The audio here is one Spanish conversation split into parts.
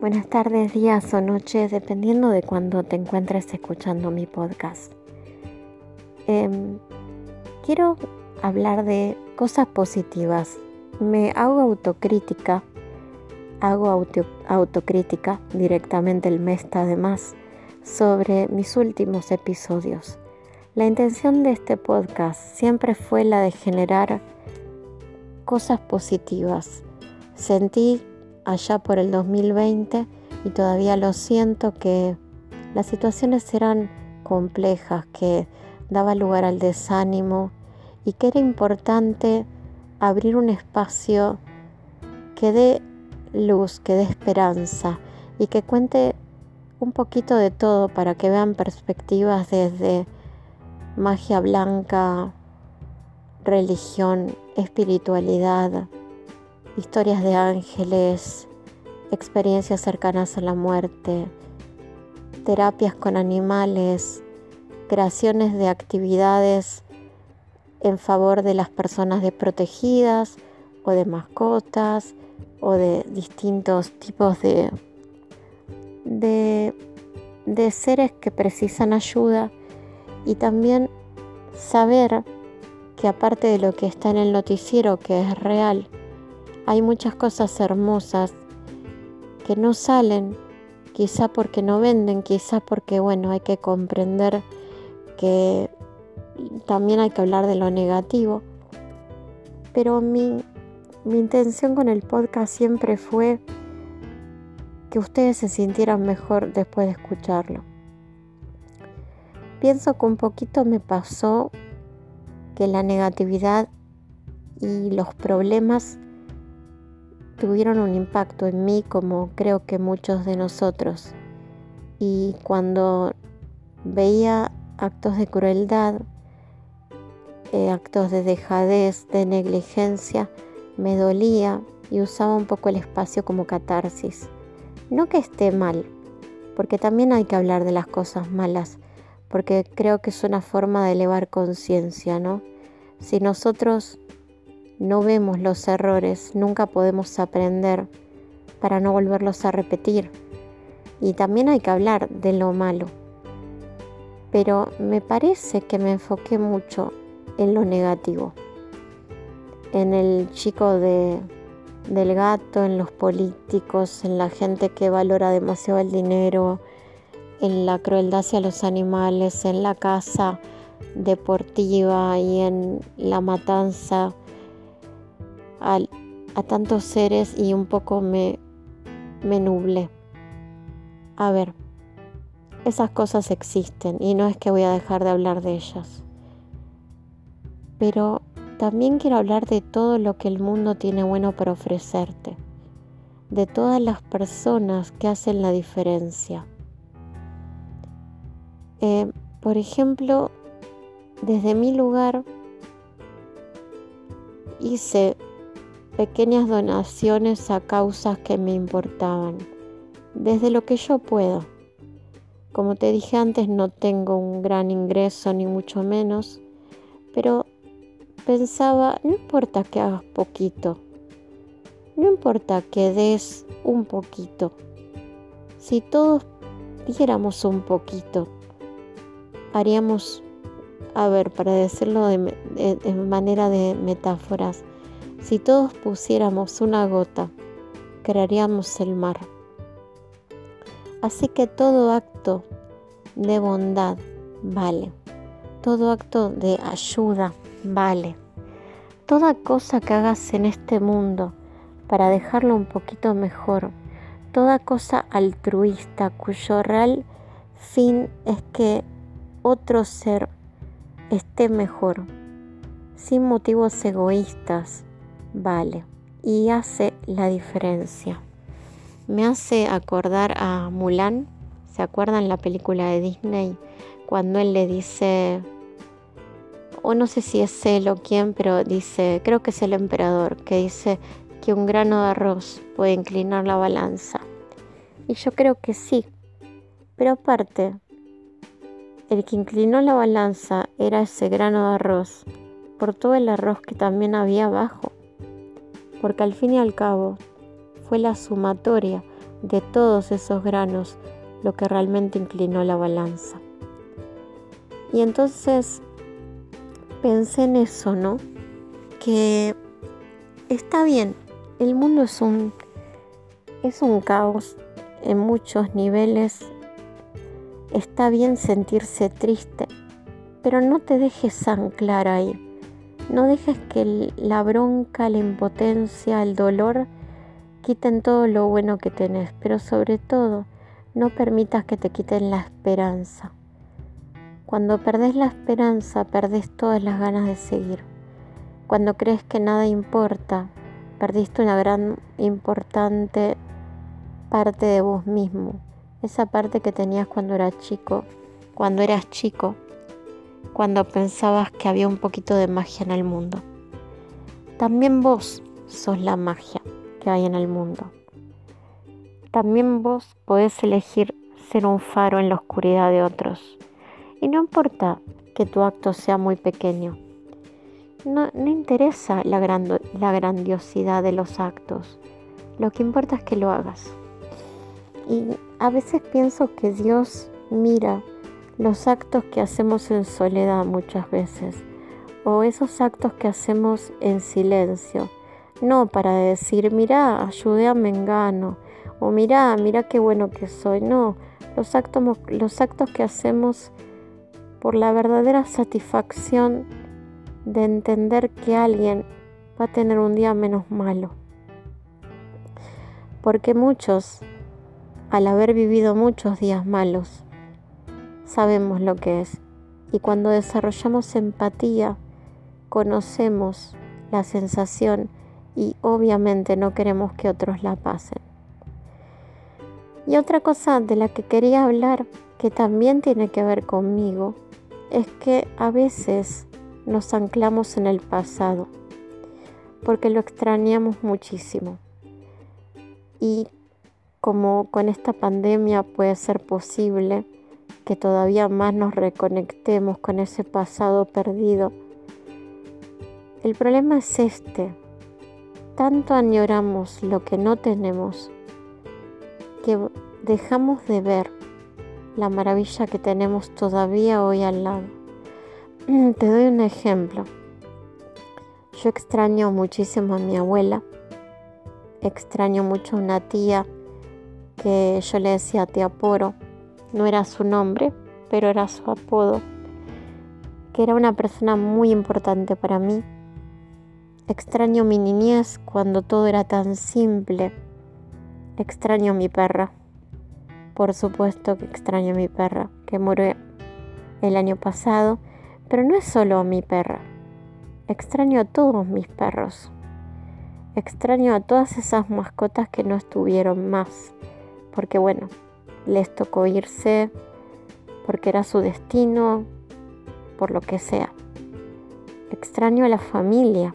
Buenas tardes, días o noches, dependiendo de cuando te encuentres escuchando mi podcast. Em, quiero hablar de cosas positivas. Me hago autocrítica, hago autocrítica directamente el mes además sobre mis últimos episodios. La intención de este podcast siempre fue la de generar cosas positivas. Sentí allá por el 2020 y todavía lo siento que las situaciones eran complejas, que daba lugar al desánimo y que era importante abrir un espacio que dé luz, que dé esperanza y que cuente un poquito de todo para que vean perspectivas desde magia blanca, religión, espiritualidad, historias de ángeles, experiencias cercanas a la muerte, terapias con animales, creaciones de actividades en favor de las personas desprotegidas o de mascotas o de distintos tipos de, de, seres que precisan ayuda. Y también saber que aparte de lo que está en el noticiero que es real, hay muchas cosas hermosas que no salen, quizá porque no venden, quizá porque, bueno, hay que comprender que también hay que hablar de lo negativo. Pero mi, mi intención con el podcast siempre fue que ustedes se sintieran mejor después de escucharlo. Pienso que un poquito me pasó que la negatividad y los problemas tuvieron un impacto en mí como creo que muchos de nosotros. Y cuando veía actos de crueldad, eh, actos de dejadez, de negligencia, me dolía y usaba un poco el espacio como catarsis. No que esté mal, porque también hay que hablar de las cosas malas, porque creo que es una forma de elevar conciencia, ¿no? Si nosotros no vemos los errores, nunca podemos aprender para no volverlos a repetir. Y también hay que hablar de lo malo. Pero me parece que me enfoqué mucho en lo negativo. En el chico de, del gato, en los políticos, en la gente que valora demasiado el dinero, en la crueldad hacia los animales, en la casa deportiva y en la matanza a, tantos seres y un poco me, me nuble. A ver, esas cosas existen y no es que voy a dejar de hablar de ellas. Pero también quiero hablar de todo lo que el mundo tiene bueno para ofrecerte, de todas las personas que hacen la diferencia. Eh, por ejemplo, desde mi lugar hice pequeñas donaciones a causas que me importaban, desde lo que yo puedo. Como te dije antes, no tengo un gran ingreso ni mucho menos, pero pensaba, no importa que hagas poquito, no importa que des un poquito, si todos diéramos un poquito, haríamos, a ver, para decirlo de, manera de metáforas, si todos pusiéramos una gota, crearíamos el mar. Así que todo acto de bondad vale. Todo acto de ayuda vale. Toda cosa que hagas en este mundo para dejarlo un poquito mejor, toda cosa altruista cuyo real fin es que otro ser esté mejor, sin motivos egoístas, vale y hace la diferencia. Me hace acordar a Mulan, ¿se acuerdan la película de Disney? Cuando él le dice, o no sé si es él o quién, pero dice, creo que es el emperador, que dice que un grano de arroz puede inclinar la balanza. Y yo creo que sí, pero aparte, el que inclinó la balanza era ese grano de arroz, por todo el arroz que también había abajo porque al fin y al cabo fue la sumatoria de todos esos granos lo que realmente inclinó la balanza. Y entonces pensé en eso, ¿no? Que está bien, el mundo es un, es un caos en muchos niveles. Está bien sentirse triste, pero no te dejes anclar ahí. No dejes que la bronca, la impotencia, el dolor quiten todo lo bueno que tenés, pero sobre todo no permitas que te quiten la esperanza. Cuando perdés la esperanza, perdés todas las ganas de seguir. Cuando crees que nada importa, perdiste una gran importante parte de vos mismo. Esa parte que tenías cuando eras chico, cuando eras chico, cuando pensabas que había un poquito de magia en el mundo. También vos sos la magia que hay en el mundo. También vos podés elegir ser un faro en la oscuridad de otros. Y no importa que tu acto sea muy pequeño. No, interesa la, la grandiosidad de los actos. Lo que importa es que lo hagas. Y a veces pienso que Dios mira los actos que hacemos en soledad muchas veces, o esos actos que hacemos en silencio, no para decir, mira, ayudé a Mengano, o mira, mira qué bueno que soy, no, los actos, los actos que hacemos por la verdadera satisfacción de entender que alguien va a tener un día menos malo. Porque muchos, al haber vivido muchos días malos, sabemos lo que es. Y cuando desarrollamos empatía, conocemos la sensación y obviamente no queremos que otros la pasen. Y otra cosa de la que quería hablar, que también tiene que ver conmigo, es que a veces nos anclamos en el pasado, porque lo extrañamos muchísimo. Y como con esta pandemia puede ser posible que todavía más nos reconectemos con ese pasado perdido, el problema es este. Tanto añoramos lo que no tenemos que dejamos de ver la maravilla que tenemos todavía hoy al lado. Te doy un ejemplo. Yo extraño muchísimo a mi abuela, extraño mucho a una tía que yo le decía tía Poro, no era su nombre, pero era su apodo, que era una persona muy importante para mí. Extraño mi niñez cuando todo era tan simple. Extraño a mi perra. Por supuesto que extraño a mi perra, que murió el año pasado, pero no es solo a mi perra. Extraño a todos mis perros. Extraño a todas esas mascotas que no estuvieron más, porque bueno, les tocó irse, porque era su destino, por lo que sea. Extraño a la familia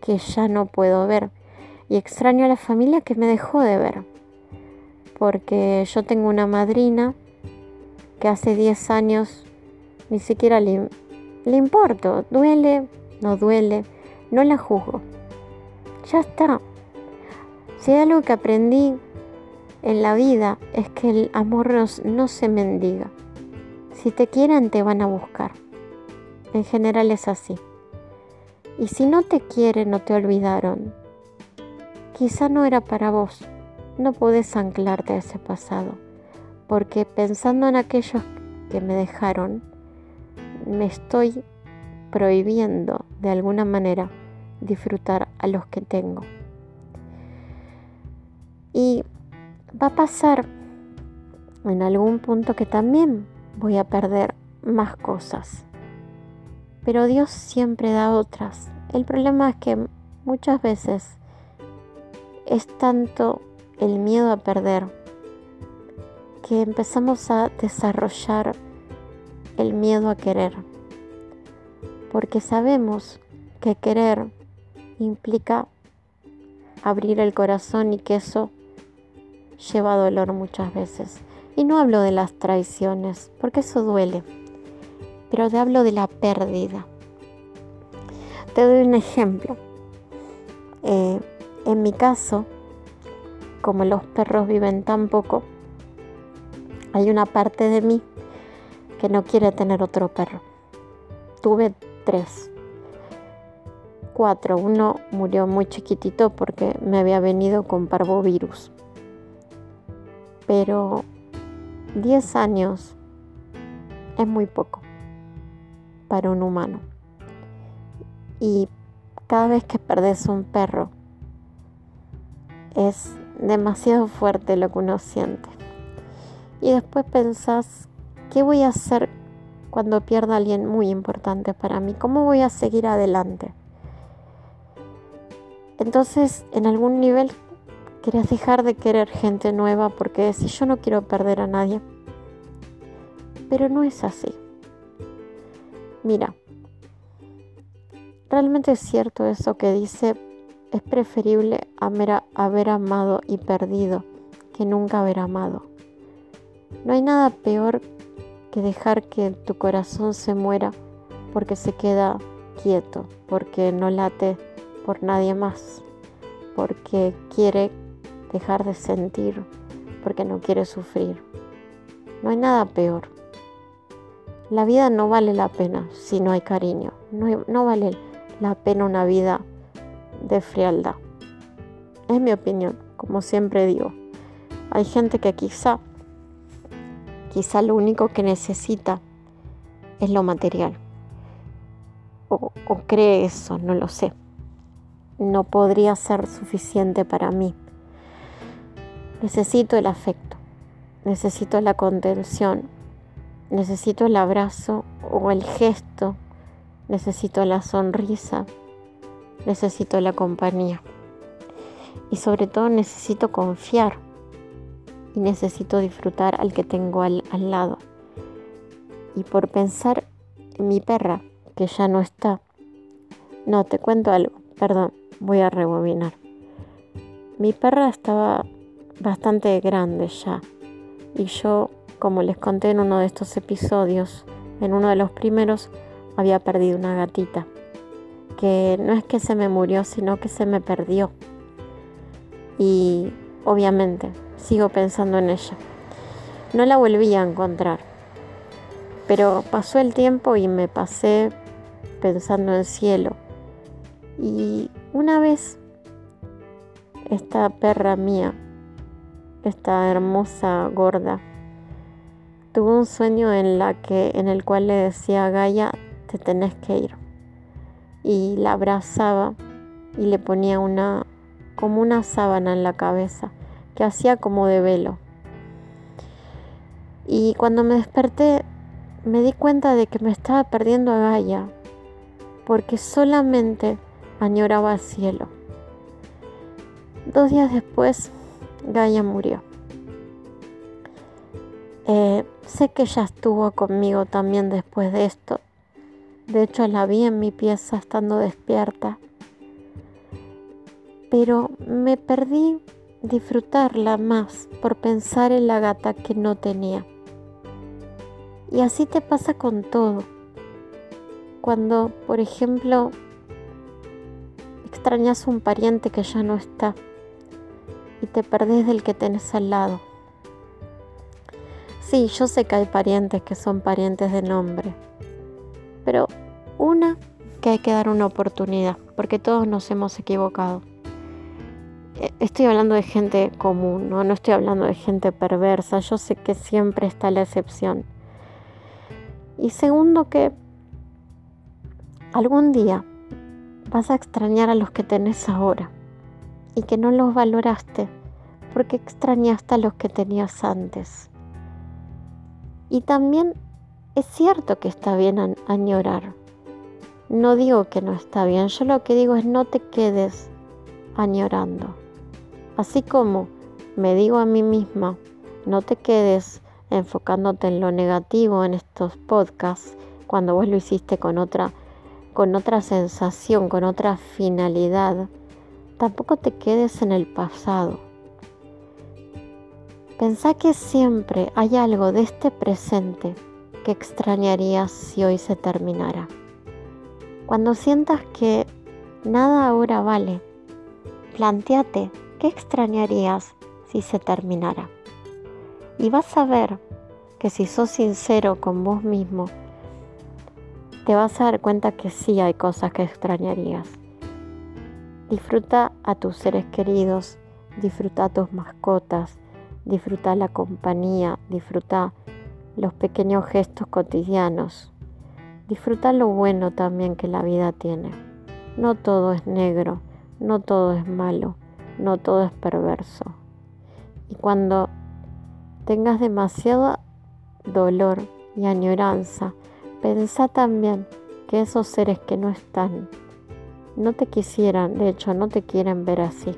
que ya no puedo ver y extraño a la familia que me dejó de ver porque yo tengo una madrina que hace 10 años ni siquiera le, le importo, duele, no duele, no la juzgo. Ya está. Si hay algo que aprendí en la vida es que el amor no se mendiga. Si te quieren te van a buscar. En general es así. Y si no te quieren o te olvidaron, quizá no era para vos no puedes anclarte a ese pasado, porque pensando en aquellos que me dejaron, me estoy prohibiendo de alguna manera disfrutar a los que tengo. Y va a pasar en algún punto que también voy a perder más cosas. Pero Dios siempre da otras. El problema es que muchas veces es tanto el miedo a perder, que empezamos a desarrollar el miedo a querer, porque sabemos que querer implica abrir el corazón y que eso lleva dolor muchas veces. Y no hablo de las traiciones, porque eso duele, pero te hablo de la pérdida. Te doy un ejemplo. Eh, en mi caso, como los perros viven tan poco, hay una parte de mí que no quiere tener otro perro. Tuve tres, cuatro. Uno murió muy chiquitito porque me había venido con parvovirus. Pero 10 años es muy poco para un humano. Y cada vez que perdes un perro, es demasiado fuerte lo que uno siente. Y después pensás, ¿qué voy a hacer cuando pierda a alguien muy importante para mí? ¿Cómo voy a seguir adelante? Entonces, en algún nivel, querías dejar de querer gente nueva porque si yo no quiero perder a nadie. Pero no es así. Mira, realmente es cierto eso que dice, es preferible haber amado y perdido que nunca haber amado. No hay nada peor que dejar que tu corazón se muera porque se queda quieto, porque no late por nadie más, porque quiere dejar de sentir, porque no quiere sufrir. No hay nada peor. La vida no vale la pena si no hay cariño. No, no vale la pena una vida de frialdad. Es mi opinión, como siempre digo. Hay gente que quizá, quizá lo único que necesita es lo material. O, o cree eso, no lo sé. No podría ser suficiente para mí. Necesito el afecto, necesito la contención, necesito el abrazo o el gesto, necesito la sonrisa, necesito la compañía. Y sobre todo necesito confiar y necesito disfrutar al que tengo al, al lado. Y por pensar en mi perra, que ya no está, no, te cuento algo, perdón, voy a rebobinar. Mi perra estaba bastante grande ya y yo, como les conté en uno de estos episodios, en uno de los primeros, había perdido una gatita que no es que se me murió, sino que se me perdió. Y obviamente sigo pensando en ella. No la volví a encontrar, pero pasó el tiempo y me pasé pensando en cielo. Y una vez esta perra mía, esta hermosa gorda, tuvo un sueño en, la que, en el cual le decía a Gaia, te tenés que ir y la abrazaba y le ponía una como una sábana en la cabeza que hacía como de velo. Y cuando me desperté me di cuenta de que me estaba perdiendo a Gaia porque solamente añoraba al cielo. Dos días después Gaia murió. Eh, sé que ella estuvo conmigo también después de esto de hecho, la vi en mi pieza estando despierta. Pero me perdí disfrutarla más por pensar en la gata que no tenía. Y así te pasa con todo. Cuando, por ejemplo, extrañas un pariente que ya no está y te perdés del que tenés al lado. Sí, yo sé que hay parientes que son parientes de nombre, pero una, que hay que dar una oportunidad, porque todos nos hemos equivocado. E, estoy hablando de gente común, ¿no? no estoy hablando de gente perversa, yo sé que siempre está la excepción. Y segundo, que algún día vas a extrañar a los que tenés ahora y que no los valoraste porque extrañaste a los que tenías antes. Y también es cierto que está bien añorar. No digo que no está bien, yo lo que digo es no te quedes añorando. Así como me digo a mí misma, no te quedes enfocándote en lo negativo en estos podcasts cuando vos lo hiciste con otra con otra sensación, con otra finalidad. Tampoco te quedes en el pasado. Pensá que siempre hay algo de este presente que extrañarías si hoy se terminara. Cuando sientas que nada ahora vale, planteate qué extrañarías si se terminara. Y vas a ver que si sos sincero con vos mismo, te vas a dar cuenta que sí hay cosas que extrañarías. Disfruta a tus seres queridos, disfruta a tus mascotas, disfruta la compañía, disfruta los pequeños gestos cotidianos. Disfruta lo bueno también que la vida tiene. No todo es negro, no todo es malo, no todo es perverso. Y cuando tengas demasiado dolor y añoranza, pensá también que esos seres que no están, no te quisieran, de hecho no te quieren ver así,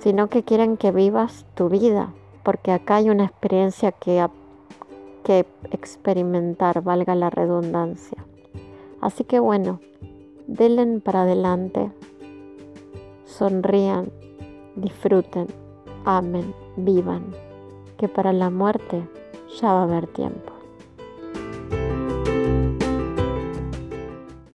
sino que quieren que vivas tu vida, porque acá hay una experiencia que, experimentar, valga la redundancia. Así que bueno, denle para adelante, sonrían, disfruten, amen, vivan, que para la muerte ya va a haber tiempo.